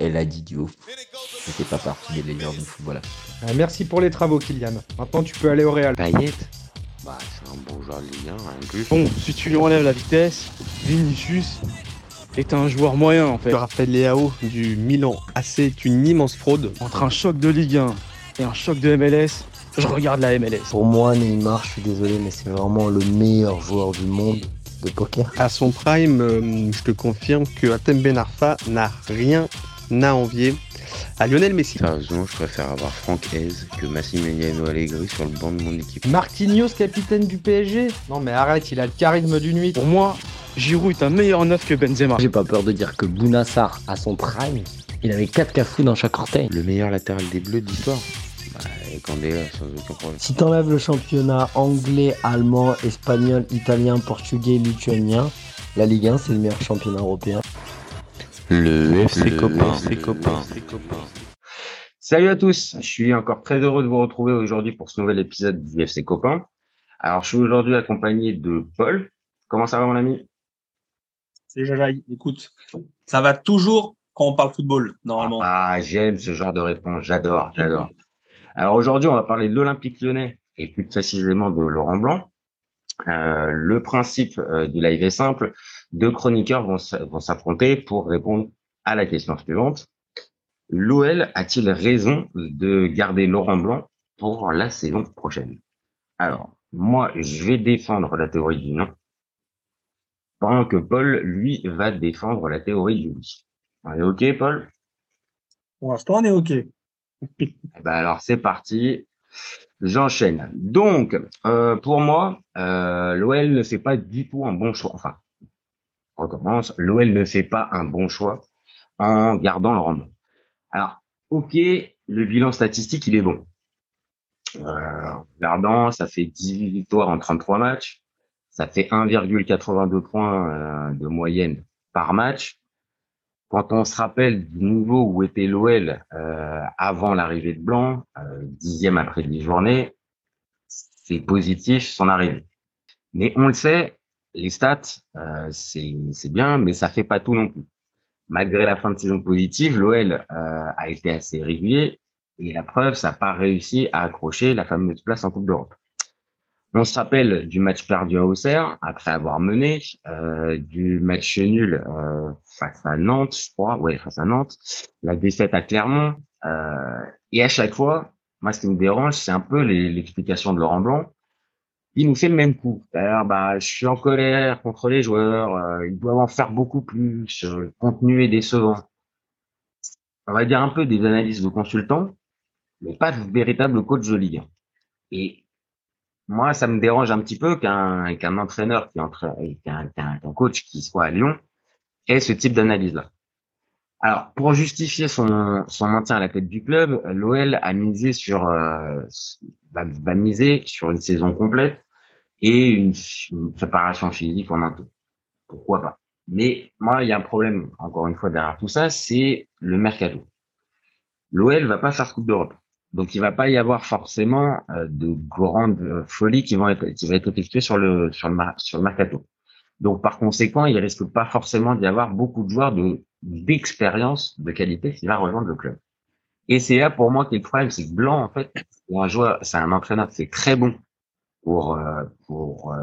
Elle a dit Diop. Je fais pas partie des légendes du football. Ah, merci pour les travaux, Kylian. Maintenant, tu peux aller au Real. Payet Bah, c'est un bon joueur de Ligue 1, un plus. Bon, si tu lui enlèves la vitesse, Vinicius est un joueur moyen en fait. Raphaël Leao du Milan AC est une immense fraude. Entre un choc de Ligue 1 et un choc de MLS, je regarde la MLS. Pour moi, Neymar, je suis désolé, mais c'est vraiment le meilleur joueur du monde de poker. À son prime, euh, je te confirme que Atem Ben Arfa n'a rien à envier à Lionel Messi. Sérieusement, je préfère avoir Franck Hez que Massimiliano Allegri sur le banc de mon équipe. Marquinhos, capitaine du PSG Non, mais arrête, il a le charisme d'une nuit. Pour moi, Giroud est un meilleur neuf que Benzema. J'ai pas peur de dire que Bounassar, à son prime, il avait 4 cafous dans chaque orteil. Le meilleur latéral des Bleus de l'histoire bah, Candela, sans aucun problème. Si t'enlèves le championnat anglais, allemand, espagnol, italien, portugais, lituanien, la Ligue 1, c'est le meilleur championnat européen. Le FC Le copain. FC copain. Salut à tous, je suis encore très heureux de vous retrouver aujourd'hui pour ce nouvel épisode du FC Copain. Alors, je suis aujourd'hui accompagné de Paul. Comment ça va, mon ami? C'est Jajaï. Écoute, ça va toujours quand on parle football, normalement. Ah, j'aime ce genre de réponse, j'adore, j'adore. Alors aujourd'hui, on va parler de l'Olympique lyonnais et plus précisément de Laurent Blanc. Euh, le principe euh, du live est simple. Deux chroniqueurs vont s'affronter pour répondre à la question suivante. L'OL a-t-il raison de garder Laurent Blanc pour la saison prochaine? Alors, moi, je vais défendre la théorie du non, pendant que Paul, lui, va défendre la théorie du oui. On est OK, Paul? Pour l'instant, on est OK. Ben alors c'est parti. J'enchaîne. Donc, euh, pour moi, euh, l'OL ne fait pas du tout un bon choix. Enfin, on recommence. L'OL ne fait pas un bon choix en gardant le rendement. Alors, ok, le bilan statistique, il est bon. Euh, regardant, ça fait 18 victoires en 33 matchs. Ça fait 1,82 points euh, de moyenne par match quand on se rappelle du niveau où était l'OL euh, avant l'arrivée de Blanc, euh, dixième après dix journées, c'est positif son arrivée. Mais on le sait, les stats, euh, c'est bien, mais ça fait pas tout non plus. Malgré la fin de saison positive, l'OL euh, a été assez régulier et la preuve, ça n'a pas réussi à accrocher la fameuse place en Coupe d'Europe. On se rappelle du match perdu à Auxerre après avoir mené, euh, du match nul euh, face à Nantes, je crois, ouais, face à Nantes, la défaite à Clermont, euh, et à chaque fois, moi, ce qui me dérange, c'est un peu l'explication de Laurent Blanc. Il nous fait le même coup. C'est-à-dire, bah, je suis en colère contre les joueurs, euh, ils doivent en faire beaucoup plus, euh, le contenu est décevant. On va dire un peu des analyses de consultants, mais pas de véritable coach de Ligue 1. Et moi, ça me dérange un petit peu qu'un qu'un entraîneur qui entre qu'un qu'un coach qui soit à Lyon ait ce type d'analyse-là. Alors, pour justifier son, son maintien à la tête du club, l'OL a misé sur euh, va, va miser sur une saison complète et une, une préparation physique en un tout. Pourquoi pas? Mais moi, il y a un problème, encore une fois, derrière tout ça, c'est le mercato. L'OL va pas faire Coupe d'Europe. Donc, il va pas y avoir forcément euh, de grandes euh, folies qui vont être, qui vont être effectuées sur le, sur le, sur le mercato. Donc, par conséquent, il risque pas forcément d'y avoir beaucoup de joueurs de, d'expérience, de qualité qui va rejoindre le club. Et c'est là, pour moi, qu'il le problème, c'est que Blanc, en fait, c'est un joueur, c'est un entraîneur, c'est très bon pour, euh, pour,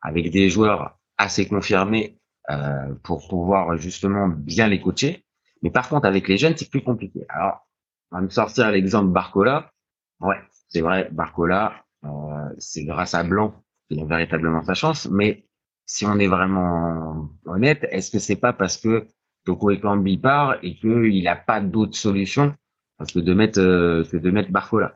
avec des joueurs assez confirmés, pour pouvoir justement bien les coacher. Mais par contre, avec les jeunes, c'est plus compliqué. Alors, on va me sortir l'exemple Barcola. Ouais, c'est vrai, Barcola, euh, c'est grâce à Blanc qu'il a véritablement sa chance. Mais si on est vraiment honnête, est-ce que c'est pas parce que Toko Ekambi part et qu'il n'a pas d'autre solution que de mettre euh, que de mettre Barcola?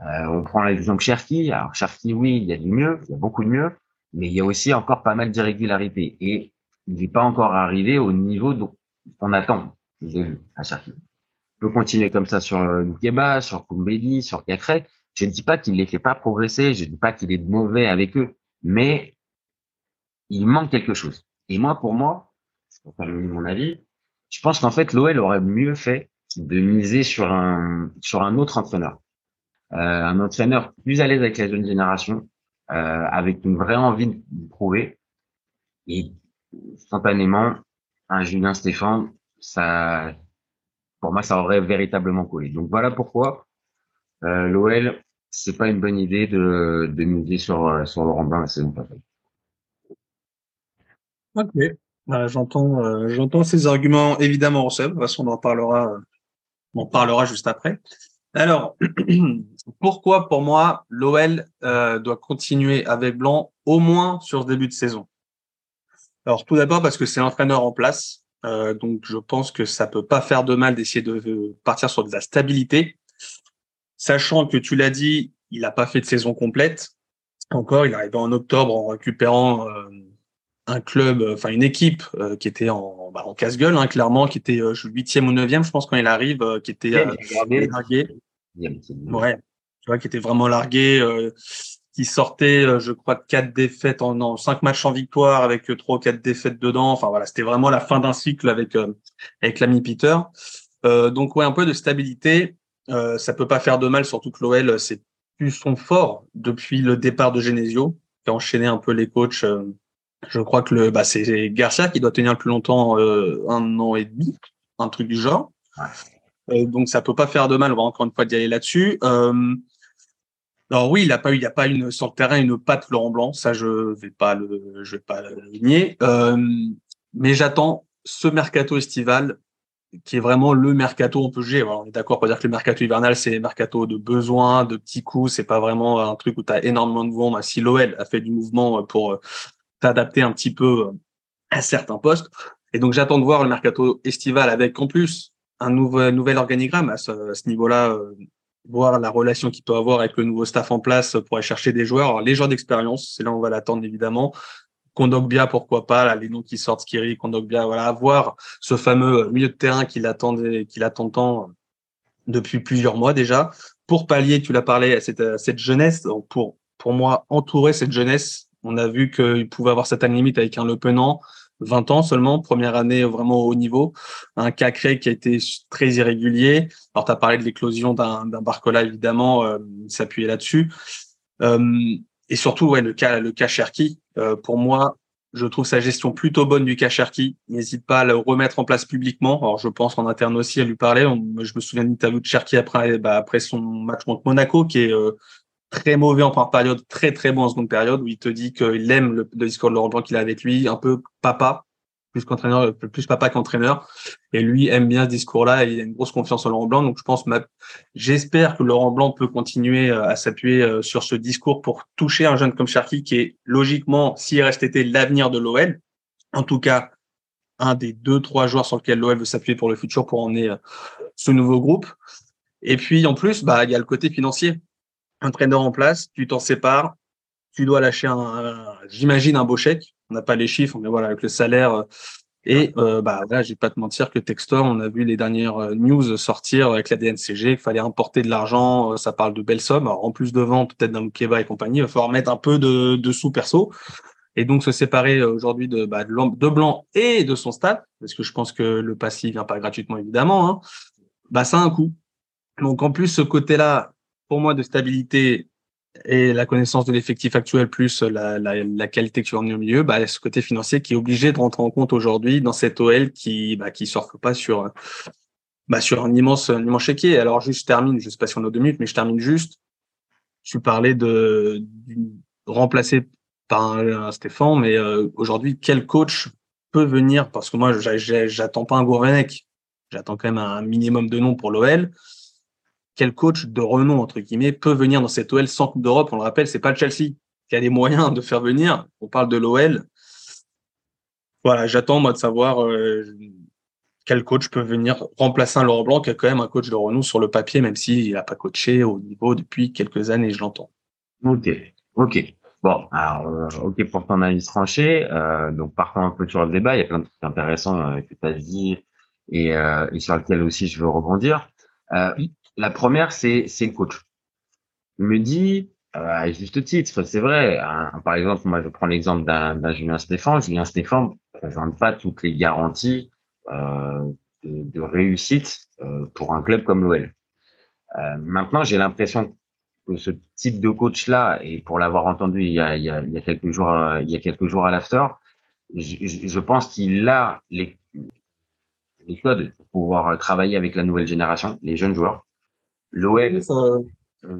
Euh, On prend l'exemple Cherki. Alors Cherki, oui, il y a du mieux, il y a beaucoup de mieux, mais il y a aussi encore pas mal d'irrégularités et il n'est pas encore arrivé au niveau dont on attend. À Cherki. Peut continuer comme ça sur Nkeba, sur Koumbedi, sur Cacré. Je ne dis pas qu'il les fait pas progresser, je ne dis pas qu'il est mauvais avec eux, mais il manque quelque chose. Et moi, pour moi, pour mon avis, je pense qu'en fait, l'OL aurait mieux fait de miser sur un, sur un autre entraîneur. Euh, un entraîneur plus à l'aise avec la jeune génération, euh, avec une vraie envie de de prouver. Et spontanément, un Julien Stéphane, ça, pour moi, ça aurait véritablement collé. Donc voilà pourquoi euh, l'OL, c'est pas une bonne idée de, de miser sur, euh, sur Laurent Blanc la saison passée. Ok. Bah, j'entends, euh, ces arguments évidemment, Seb. De toute façon, on en parlera, euh, on en parlera juste après. Alors, pourquoi pour moi l'OL euh, doit continuer avec Blanc au moins sur ce début de saison? Alors, tout d'abord parce que c'est l'entraîneur en place, euh, donc je pense que ça peut pas faire de mal d'essayer de, de partir sur de la stabilité, sachant que tu l'as dit, il n'a pas fait de saison complète. Encore, il est arrivé en octobre en récupérant euh, un club, euh, enfin une équipe euh, qui était en, bah, en casse-gueule, hein, clairement, qui était euh, huitième ou neuvième, je pense quand il arrive, euh, qui était euh, largué. Ouais, tu vois, qui était vraiment largué, euh, qui sortait, euh, je crois, de quatre défaites en non, cinq matchs en victoire avec euh, trois ou quatre défaites dedans. Enfin voilà, c'était vraiment la fin d'un cycle avec euh, avec l'ami Peter. Euh, donc ouais, un peu de stabilité, euh, ça peut pas faire de mal, surtout que l'OL c'est plus son fort depuis le départ de Genesio, qui a enchaîné un peu les coachs. euh, je crois que le bah c'est Garcia qui doit tenir le plus longtemps, euh, un an et demi, un truc du genre. Euh, donc ça peut pas faire de mal, on va encore une fois d'y aller là-dessus. Euh, alors oui, il a pas a pas une sur le terrain une patte Laurent Blanc, ça je vais pas le, je vais pas le nier. Euh, mais j'attends ce mercato estival qui est vraiment le mercato on peut juger. On est d'accord pour dire que le mercato hivernal c'est mercato de besoin, de petits coups, c'est pas vraiment un truc où tu as énormément de vent. Si l'OL a fait du mouvement pour euh, t'adapter un petit peu euh, à certains postes, et donc j'attends de voir le mercato estival avec en plus un nouvel organigramme à ce, à ce niveau-là. Voir la relation qu'il peut avoir avec le nouveau staff en place pour aller chercher des joueurs. Alors, les joueurs d'expérience, c'est là où on va l'attendre évidemment. Kondogbia, pourquoi pas, là, les noms qui sortent, Skiri, Kondogbia, voilà, avoir ce fameux milieu de terrain qu'il attendait, qu'il attend depuis plusieurs mois déjà, pour pallier, tu l'as parlé, à cette, jeunesse, donc pour, pour moi, entourer cette jeunesse, on a vu qu'il pouvait avoir cette limite avec un Le Penant, 20 ans seulement, première année vraiment au haut niveau, un Cacré qui a été très irrégulier. Alors, tu as parlé de l'éclosion d'un Barcola, évidemment, euh, s'appuyer là-dessus. Euh, et surtout, ouais, le cas, le cas Cherki, euh, pour moi, je trouve sa gestion plutôt bonne du cas Cherki. N'hésite pas à le remettre en place publiquement. Alors, je pense en interne aussi à lui parler. Je me souviens d'une interview de Cherki après, bah, après son match contre Monaco, qui est euh, très mauvais en première période, très très bon en seconde période, où il te dit qu'il aime le, discours de Laurent Blanc qu'il a avec lui, un peu papa, plus qu'entraîneur, plus papa qu'entraîneur. Et lui aime bien ce discours-là, et il a une grosse confiance en Laurent Blanc. Donc je pense, j'espère que Laurent Blanc peut continuer euh, à s'appuyer euh, sur ce discours pour toucher un jeune comme Cherki, qui est logiquement, s'il reste été l'avenir de l'OL, en tout cas un des deux trois joueurs sur lesquels l'OL veut s'appuyer pour le futur pour emmener euh, ce nouveau groupe. Et puis en plus, bah il y a le côté financier. Un traîneur en place, tu t'en sépares, tu dois lâcher un, un- j'imagine un beau chèque. On n'a pas les chiffres, mais voilà avec le salaire. euh, Et euh, bah là, je vais pas te mentir que Textor, on a vu les dernières euh, news sortir avec la DNCG, qu'il fallait importer de l'argent, euh, ça parle de belles sommes. Alors, en plus de vente peut-être d'un Mukeba et compagnie, il va falloir mettre un peu de, de sous perso. Et donc se séparer aujourd'hui de, bah, de Blanc et de son stade, parce que je pense que le passif vient pas gratuitement évidemment, hein, bah ça a un coût. Donc en plus ce côté-là, pour moi de stabilité et la connaissance de l'effectif actuel plus la, qualité que tu as au milieu, bah ce côté financier qui est obligé de rentrer en compte aujourd'hui dans cette OL qui bah, qui pas sur bah, sur un immense un immense chéquier. Alors juste je termine, je sais pas si on a deux minutes, mais je termine juste. Tu parlais de remplacer par un, Stéphane, mais euh, aujourd'hui, quel coach peut venir? Parce que moi, j'a- j'a- j'attends pas un Gourvenec, j'attends quand même un minimum de noms pour l'OL. Quel coach de renom entre guillemets peut venir dans cette OL sans Coupe d'Europe? On le rappelle, c'est pas le Chelsea qui a les moyens de faire venir. On parle de l'OL. Voilà, j'attends moi de savoir euh, quel coach peut venir remplacer un Laurent Blanc qui est quand même un coach de renom sur le papier, même s'il n'a pas coaché au niveau depuis quelques années, je l'entends. Ok, ok. Bon, alors, euh, ok pour ton avis tranché. Euh, donc, partons un peu sur le débat. Il y a plein de trucs intéressants euh, que tu as dit et, euh, et sur lesquels aussi je veux rebondir. Euh, la première, c'est c'est le coach. Il me dit, euh, à juste titre, c'est vrai. hein, par exemple, moi, je prends l'exemple d'un Julien Stéphane. Julien Stéphane ne présente pas toutes les garanties euh, de, réussite euh, pour un club comme l'OL. Euh, maintenant, j'ai l'impression que ce type de coach-là, et pour l'avoir entendu il y a, il y a, il y a quelques jours, euh, il y a quelques jours à l'after, je, je- pense qu'il a les, des codes pour pouvoir travailler avec la nouvelle génération, les jeunes joueurs. L'OL,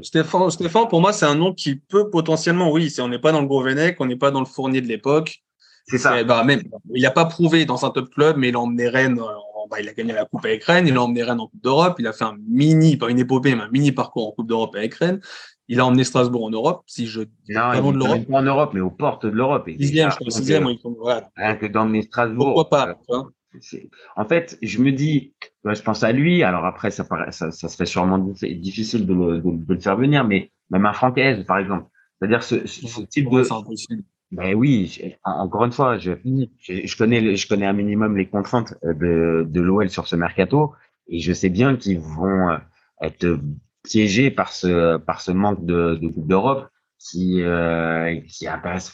Stéphane, Stéphane, pour moi, c'est un nom qui peut potentiellement, oui, c'est, on n'est pas dans le Gourvenec, on n'est pas dans le Fournier de l'époque. c'est ça. Ben, même, il n'a pas prouvé dans un top club, mais il a emmené Rennes, en- bah, il a gagné la Coupe avec Rennes, il a emmené Rennes en Coupe d'Europe, il a fait un mini, pas une épopée, mais un mini parcours en Coupe d'Europe avec Rennes. Il a emmené Strasbourg en Europe, si je, Non, Pas loin de il l'Europe. est pas en Europe, mais aux portes de l'Europe. Et dixième, je crois, sixième, voilà. Rien que d'emmener Strasbourg. Pourquoi pas, c'est- En fait, je me dis, je pense à lui. Alors après, ça, paraît, ça, ça serait sûrement dif- difficile de le, de, de le faire venir, mais même un Francaise, par exemple. C'est-à-dire ce, type de. Ben oui, encore une fois, je, connais, je connais un minimum les contraintes euh, de, de l'OL sur ce mercato, et je sais bien qu'ils vont euh, être piégés par ce, par ce manque de, de Coupe d'Europe qui, euh, qui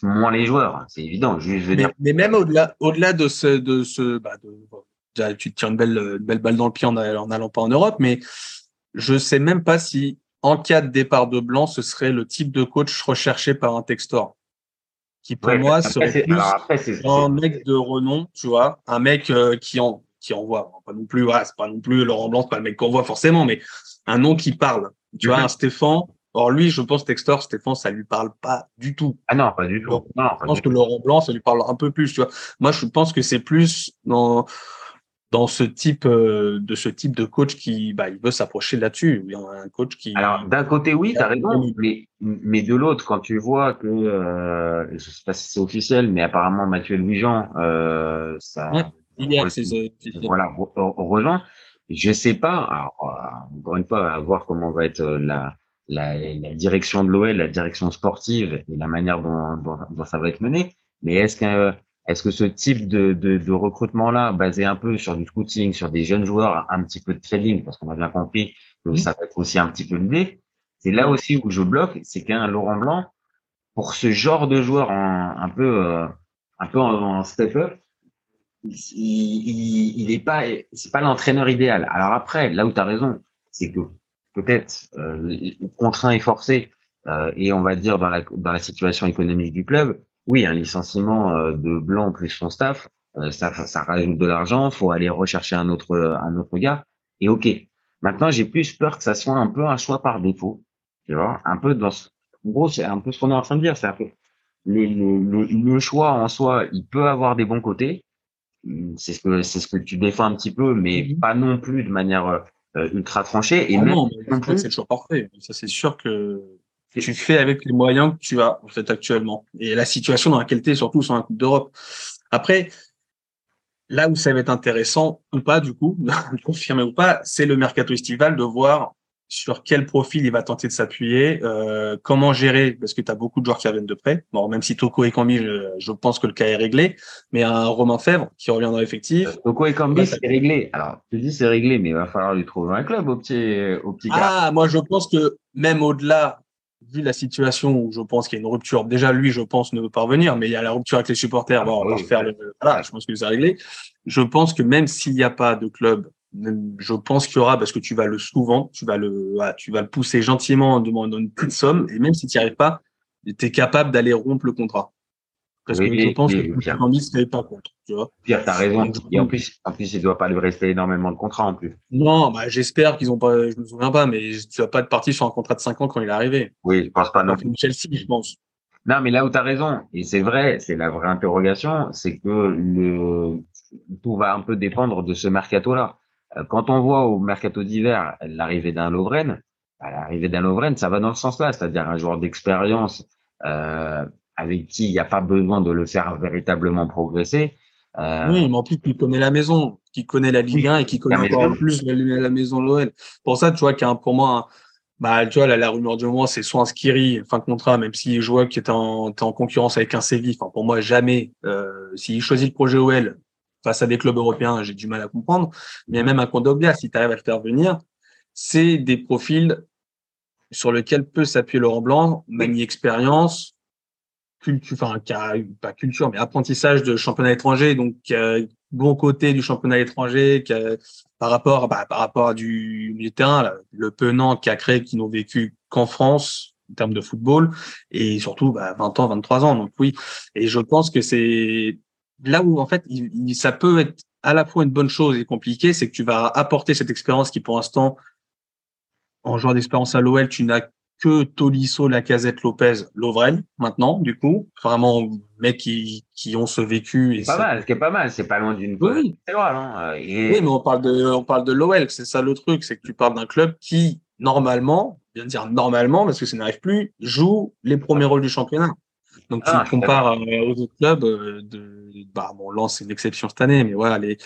moins les joueurs. C'est évident. Je, je veux Mais, dire, mais même au-delà, au-delà de ce, de ce, bah, de, bon, déjà, tu te tires une belle, une belle balle dans le pied en en allant pas en Europe, mais je sais même pas si, en cas de départ de blanc, ce serait le type de coach recherché par un Textor. Qui, pour ouais, moi, serait plus alors après, c'est, un mec de renom, tu vois, un mec euh, qui en, qui envoie, pas non plus, voilà, c'est pas non plus Laurent Blanc, c'est pas le mec qu'on voit forcément, mais un nom qui parle. Tu vois, Mhm. un Stéphane. Or, lui, je pense, Textor, Stéphane, ça lui parle pas du tout. ah non, pas du tout. Non, Je pense que. Laurent Blanc, ça lui parle un peu plus, tu vois. Moi, je pense que c'est plus dans, dans ce type, euh, de ce type de coach qui, bah, il veut s'approcher là-dessus. Il y a un coach qui, Alors d'un côté oui, t'as raison, mais mais de l'autre, quand tu vois que euh, je sais pas si c'est officiel, mais apparemment Mathieu Louis-Jean, euh, ça, Ouais, hier, voilà, re- re- rejoint. Je sais pas. Alors, euh, encore une fois, à voir comment va être la la, la direction de l'OL, la direction sportive et la manière dont, dont, dont ça va être mené. Mais est-ce que est-ce que ce type de, de, de recrutement-là, basé un peu sur du scouting, sur des jeunes joueurs, un petit peu de trading, parce qu'on a bien compris que ça va être aussi un petit peu l'idée, c'est là aussi où je bloque, c'est qu'un Laurent Blanc, pour ce genre de joueur en- un peu euh, un peu en, en step-up, il, il, il est pas c'est pas l'entraîneur idéal. Alors après, là où tu as raison, c'est que peut-être euh, contraint et forcé euh, et on va dire dans la dans la situation économique du club, oui, un licenciement euh, de Blanc plus son staff, ça ça rajoute de l'argent, faut aller rechercher un autre un autre gars et OK. Maintenant, j'ai plus peur que ça soit un peu un choix par défaut. Tu vois, un peu dans ce en gros, c'est un peu ce qu'on est en train de dire, c'est un peu le, le, le, choix en soi, il peut avoir des bons côtés, c'est ce que c'est ce que tu défends un petit peu, mais Mhm. pas non plus de manière ultra tranchée. Et Ah même non, c'est plus, choix parfait. Ça, c'est sûr que tu fais avec les moyens que tu as, en fait, actuellement. Et la situation dans laquelle tu es, surtout sur un Coupe d'Europe. Après, là où ça va être intéressant, ou pas, du coup, confirmé ou pas, c'est le mercato estival de voir sur quel profil il va tenter de s'appuyer, euh, comment gérer, parce que tu as beaucoup de joueurs qui reviennent de près. Bon, même si Toko et Cambi, je, je pense que le cas est réglé, mais un Romain Fèvre qui revient dans l'effectif. Toko et Ouais, c'est réglé. Alors, tu dis c'est réglé, mais il va falloir lui trouver un club au petit au petit gars. Ah, moi, je pense que même au-delà, vu la situation où je pense qu'il y a une rupture, déjà, lui, je pense, ne veut pas revenir, mais il y a la rupture avec les supporters. Bon, on va Oui. refaire le, voilà, je pense que c'est réglé. Je pense que même s'il n'y a pas de club, je pense qu'il y aura, parce que tu vas le souvent, tu vas le, voilà, tu vas le pousser gentiment en demandant une petite somme, et même si tu n'y arrives pas, tu es capable d'aller rompre le contrat. Parce Oui, que je pense oui, que bien. Ne serait pas contre, tu vois. Pierre, t'as raison. Et en plus, en plus, il doit pas lui rester énormément de contrats en plus. Non, bah, j'espère qu'ils ont pas, je me souviens pas, mais tu vas pas être parti sur un contrat de 5 ans quand il est arrivé. Oui, je pense pas non Donc, Chelsea, je pense. Non, mais là où tu as raison, et c'est vrai, c'est la vraie interrogation, c'est que le tout va un peu dépendre de ce mercato-là. Euh, Quand on voit au mercato d'hiver l'arrivée d'un Lovren, bah, l'arrivée d'un Lovren, ça va dans ce sens-là, c'est-à-dire un joueur d'expérience euh, avec qui il n'y a pas besoin de le faire véritablement progresser. Euh, Oui, mais en plus, qui connaît la maison, qui connaît la Ligue 1 et qui connaît La encore maison. plus la, la maison de l'OL. Pour ça, tu vois, qu'il y a un- pour moi, un- bah, tu vois, la, la rumeur du moment, c'est soit un Skiri, fin de contrat, même s'il joue qui était en, en concurrence avec un Séville. Enfin, pour moi, jamais, euh, s'il choisit le projet OL face à des clubs européens, j'ai du mal à comprendre. Mais même un Kondogbia, si tu arrives à le faire venir, c'est des profils sur lesquels peut s'appuyer Laurent Blanc, manier expérience, culture, enfin, pas culture, mais apprentissage de championnat étranger, donc a bon côté du championnat étranger, qui a, par rapport, bah, par rapport à du milieu de terrain, là, le Penant qui a créé, qui n'ont vécu qu'en France en termes de football, et surtout bah, 20 ans, 23 ans. Donc oui, et je pense que c'est là où en fait, il, il- ça peut être à la fois une bonne chose et compliquée, c'est que tu vas apporter cette expérience qui, pour l'instant, en joueur d'expérience à l'OL, tu n'as que Tolisso, Lacazette, Lopez, Lovren, maintenant, du coup. Vraiment, mecs qui, qui ont ce vécu. Et C'est pas mal, ce qui est pas mal, c'est pas loin d'une Oui. C'est vrai, hein. Et- Oui, mais on parle de, on parle de l'OL, c'est ça le truc, c'est que tu parles d'un club qui, normalement, je viens de dire normalement, parce que ça n'arrive plus, joue les premiers rôles du championnat. Donc tu Ah, suis compares euh, aux autres clubs euh, de, bah bon, Lens c'est une exception cette année, mais voilà les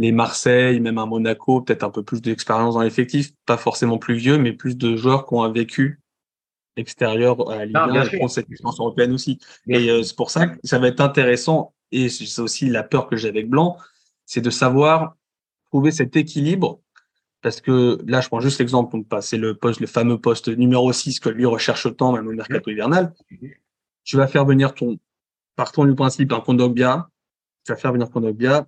les Marseille, même un Monaco, peut-être un peu plus d'expérience dans l'effectif, pas forcément plus vieux, mais plus de joueurs qui ont un vécu extérieur à la Ligue Non, 1 bien et qui sûr. ont cette expérience européenne aussi. Bien Et euh, c'est pour ça que ça va être intéressant, et c'est aussi la peur que j'ai avec Blanc, c'est de savoir trouver cet équilibre. Parce que là, je prends juste l'exemple, donc pas, c'est le poste, le fameux poste numéro 6 que lui recherche tant, même au mercato hivernal. Tu vas faire venir ton, partons du principe, un Kondogbia. Tu vas faire venir Kondogbia.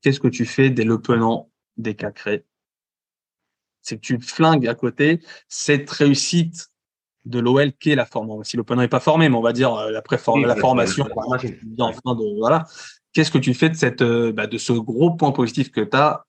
Qu'est-ce que tu fais dès le penant des Cacré? C'est que tu flingues à côté cette réussite de l'OL qui est la formation. Si le penant n'est pas formé, mais on va dire euh, la, Oui, la formation, voilà, qui est en fin de, voilà. Qu'est-ce que tu fais de cette, euh, bah, de ce gros point positif que tu as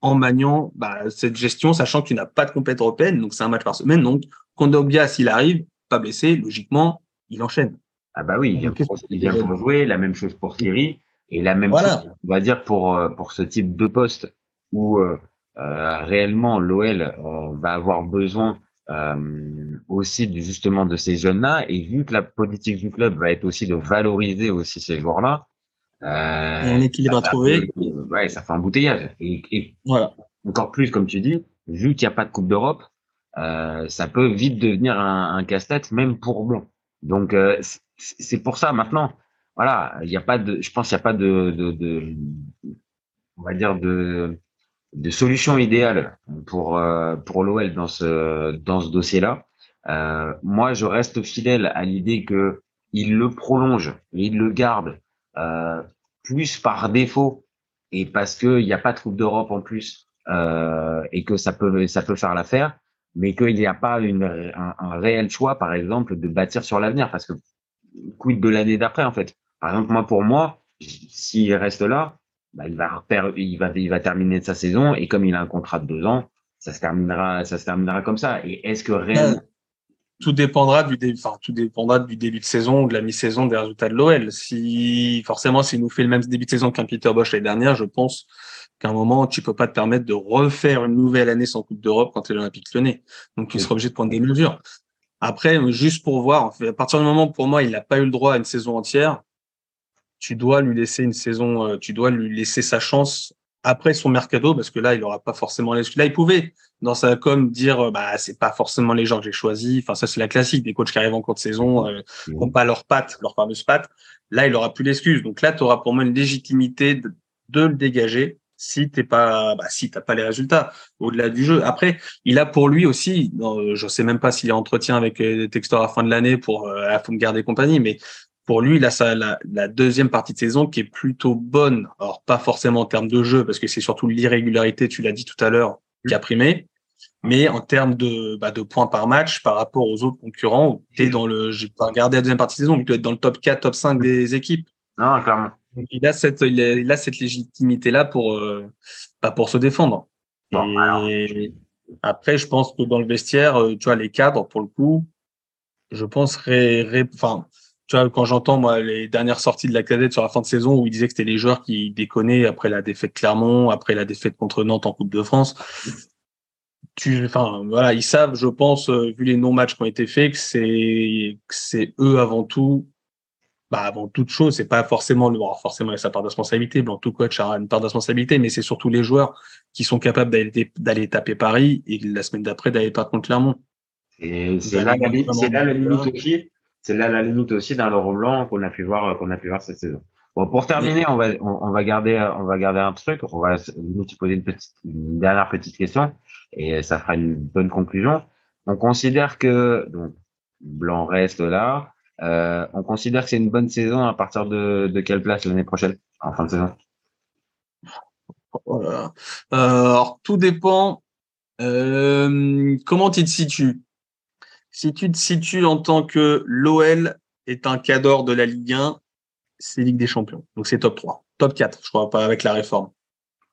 en maniant bah, cette gestion, sachant que tu n'as pas de compète européenne, donc c'est un match par semaine. Donc, Kondogbia, s'il arrive, pas blessé, logiquement, il enchaîne. Ah bah oui, il vient, pour, il vient pour jouer, la même chose pour Thierry, et la même Voilà. chose, on va dire, pour, euh, pour ce type de poste où euh, euh, réellement l'OL euh, va avoir besoin euh, aussi du- justement de ces jeunes-là, et vu que la politique du club va être aussi de valoriser aussi ces joueurs-là, euh, un équilibre à trouver. ouais, ça fait un bouteillage. Et, et Voilà. encore plus, comme tu dis, vu qu'il n'y a pas de Coupe d'Europe, euh, ça peut vite devenir un, un casse-tête, même pour Blanc. Donc, euh, c'est- pour ça maintenant. Voilà, il n'y a pas de, je pense qu'il n'y a pas de, de, de, on va dire de, de solution idéale pour euh, pour l'OL dans ce dans ce dossier-là. Euh, moi, je reste fidèle à l'idée que il le prolonge il le garde euh, plus par défaut et parce que il n'y a pas de Coupe d'Europe en plus euh, et que ça peut ça peut faire l'affaire, mais qu'il n'y a pas une, un, un réel choix, par exemple, de bâtir sur l'avenir parce que quid de l'année d'après en fait? Par exemple, moi pour moi, s'il reste là, bah, il va il va il va terminer sa saison et comme il a un contrat de deux ans, ça se terminera ça se terminera comme ça. Et est-ce que réellement Tout dépendra du début, enfin, tout dépendra du début de saison ou de la mi-saison des résultats de l'OL. Si, forcément, s'il nous fait le même début de saison qu'un Peter Bosch l'année dernière, je pense qu'à un moment, tu peux pas te permettre de refaire une nouvelle année sans Coupe d'Europe quand tu es l'Olympique Lyonnais. Donc, tu Oui. seras obligé de prendre des mesures. Après, juste pour voir, en fait, à partir du moment, pour moi, il n'a pas eu le droit à une saison entière, tu dois lui laisser une saison, euh, tu dois lui laisser sa chance après son mercato, parce que là, il aura pas forcément les, là, il pouvait, dans sa com, dire, euh, bah, c'est pas forcément les gens que j'ai choisis. Enfin, ça, c'est la classique des coachs qui arrivent en cours de saison, euh, qui n'ont pas leurs pattes, leurs fameuses pattes. Là, il aura plus d'excuses. Donc là, tu auras pour moi une légitimité de, de le dégager si t'es pas, bah, si t'as pas les résultats au-delà du jeu. Après, il a pour lui aussi, euh, je sais même pas s'il est en entretien avec euh, des texteurs à la fin de l'année pour euh, fond de garder compagnie, mais pour lui, il a sa, la, la deuxième partie de saison qui est plutôt bonne. Alors, pas forcément en termes de jeu, parce que c'est surtout l'irrégularité, tu l'as dit tout à l'heure, qui a primé. Mais en termes de, bah, de points par match par rapport aux autres concurrents, tu es dans le, j'ai pas regardé la deuxième partie de saison, mais tu dois être dans le top 4, top 5 des équipes. Non, clairement. Donc, il a cette, il a, il a cette légitimité-là pour, euh, bah, pour se défendre. Bon, Et après, je pense que dans le vestiaire, euh, tu vois, les cadres, pour le coup, je pense, ré, ré- enfin, tu vois, quand j'entends, moi, les dernières sorties de la cadette sur la fin de saison où il disait que c'était les joueurs qui déconnaient après la défaite Clermont, après la défaite contre Nantes en Coupe de France. Tu, enfin, voilà, ils savent, je pense, euh, vu les non-matchs qui ont été faits, que c'est, que c'est eux avant tout, bah, avant toute chose, c'est pas forcément le, bon, forcément, il y a sa part de responsabilité, blanc, tout coach a une part de responsabilité, mais c'est surtout les joueurs qui sont capables d'aller, d'aller taper Paris et la semaine d'après d'aller pas contre Clermont. Et c'est là, c'est là la limite aussi. C'est là la limite aussi d'un Laurent Blanc qu'on a pu voir, qu'on a pu voir cette saison. Bon, pour terminer, on va, on, va garder, on va garder un truc. On va nous poser une petite, dernière petite question et ça fera une bonne conclusion. On considère que, donc, Blanc reste là. Euh, on considère que c'est une bonne saison à partir de, quelle place l'année prochaine, en fin de saison? Voilà. Euh, alors, tout dépend. Euh, comment tu te situes? Si tu te situes en tant que l'OL est un cadre de la Ligue 1, c'est Ligue des Champions. Donc c'est top 3. Top 4, je crois, pas avec la réforme.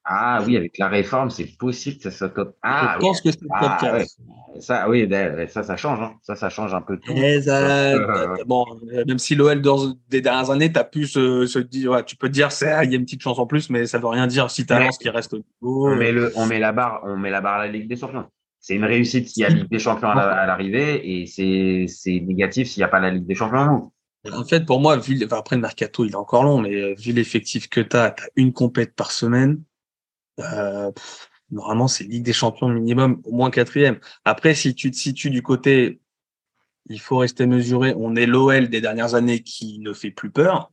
Ah oui, avec la réforme, c'est possible que ça soit top. Ah, je oui. pense que c'est top Ah, 4. ouais. Ça, oui, ben, ça, ça change. Hein. Ça, ça change un peu tout. Ça, Euh, t'as- t'as- bon, euh, même si l'OL dans- des dernières années, tu as pu se, se dire, ouais, tu peux te dire, ah, il y a une petite chance en plus, mais ça veut rien dire si tu Mais- Lens qui reste au niveau. On met, le, on met la barre, on met la barre à la Ligue des Champions. C'est une réussite s'il y a Ligue des Champions à la- à l'arrivée et c'est négatif s'il n'y a pas la Ligue des Champions. En fait, pour moi, vu, après le mercato, il est encore long, mais euh, vu l'effectif que tu as, tu as une compète par semaine. Euh, normalement, c'est Ligue des Champions minimum, au moins quatrième. Après, si tu te situes du côté, il faut rester mesuré. On est l'OL des dernières années qui ne fait plus peur.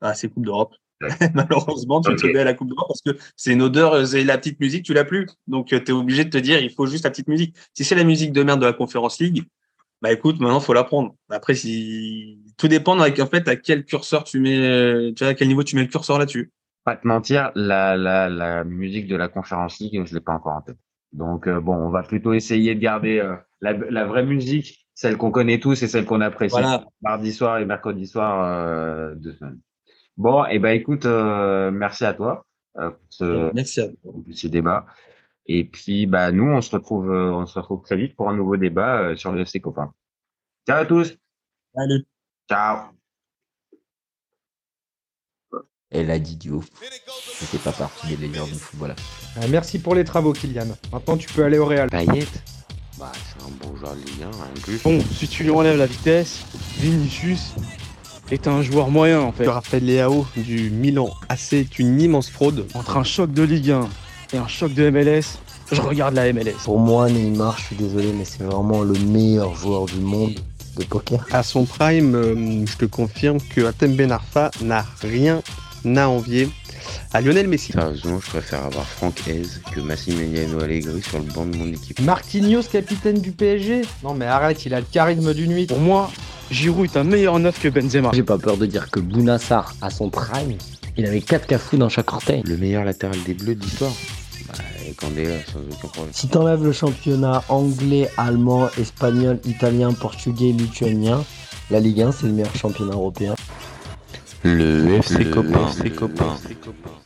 Ah, c'est Coupe d'Europe. Malheureusement, tu te mets à la Coupe d'Europe parce que c'est une odeur, euh, c'est la petite musique, tu l'as plus. Donc, tu es obligé de te dire, il faut juste la petite musique. Si c'est la musique de merde de la Conférence League, bah écoute, maintenant, faut la prendre. Après, si tout dépend en fait à quel curseur tu mets, euh, tu vois, à quel niveau tu mets le curseur là-dessus. Pas te mentir, la, la, la musique de la Conférence League, je l'ai pas encore en tête. Donc euh, bon, on va plutôt essayer de garder euh, la, la vraie musique, celle qu'on connaît tous et celle qu'on apprécie. Voilà. Mardi soir et mercredi soir euh, de semaine. Bon, et ben écoute, euh, merci à toi euh, pour ce, Merci à vous. pour ce débat. Et puis bah nous, on se retrouve, euh, on se retrouve très vite pour un nouveau débat euh, sur le FC Copain. Ciao à tous. Allez. Ciao. Elle a dit Diouf. C'était pas partie des légendes du football. Ah, merci pour les travaux, Kylian. Maintenant, tu peux aller au Real. Payet Bah, c'est un bon joueur de Ligue 1, rien de plus. Bon, si tu lui enlèves la vitesse, Vinicius est un joueur moyen en fait. Raphaël Leao du Milan AC est une immense fraude. Entre un choc de Ligue 1 et un choc de MLS, je regarde la MLS. Pour moi, Neymar, je suis désolé, mais c'est vraiment le meilleur joueur du monde de poker. À son prime, euh, je te confirme que Atem Ben Arfa n'a rien à envier à Lionel Messi. Sérieusement, je préfère avoir Franck Hez que Massimiliano Allegri sur le banc de mon équipe. Marquinhos, capitaine du PSG Non, mais arrête, il a le charisme d'une nuit. Pour moi, Giroud est un meilleur neuf que Benzema. J'ai pas peur de dire que Bounassar, à son prime, il avait 4 cafous dans chaque orteil. Le meilleur latéral des Bleus de l'histoire Bah, Candela, sans aucun problème. Si t'enlèves le championnat anglais, allemand, espagnol, italien, portugais, lituanien, la Ligue 1, c'est le meilleur championnat européen. Le FC Le Copain. FC Copain. FC Copain.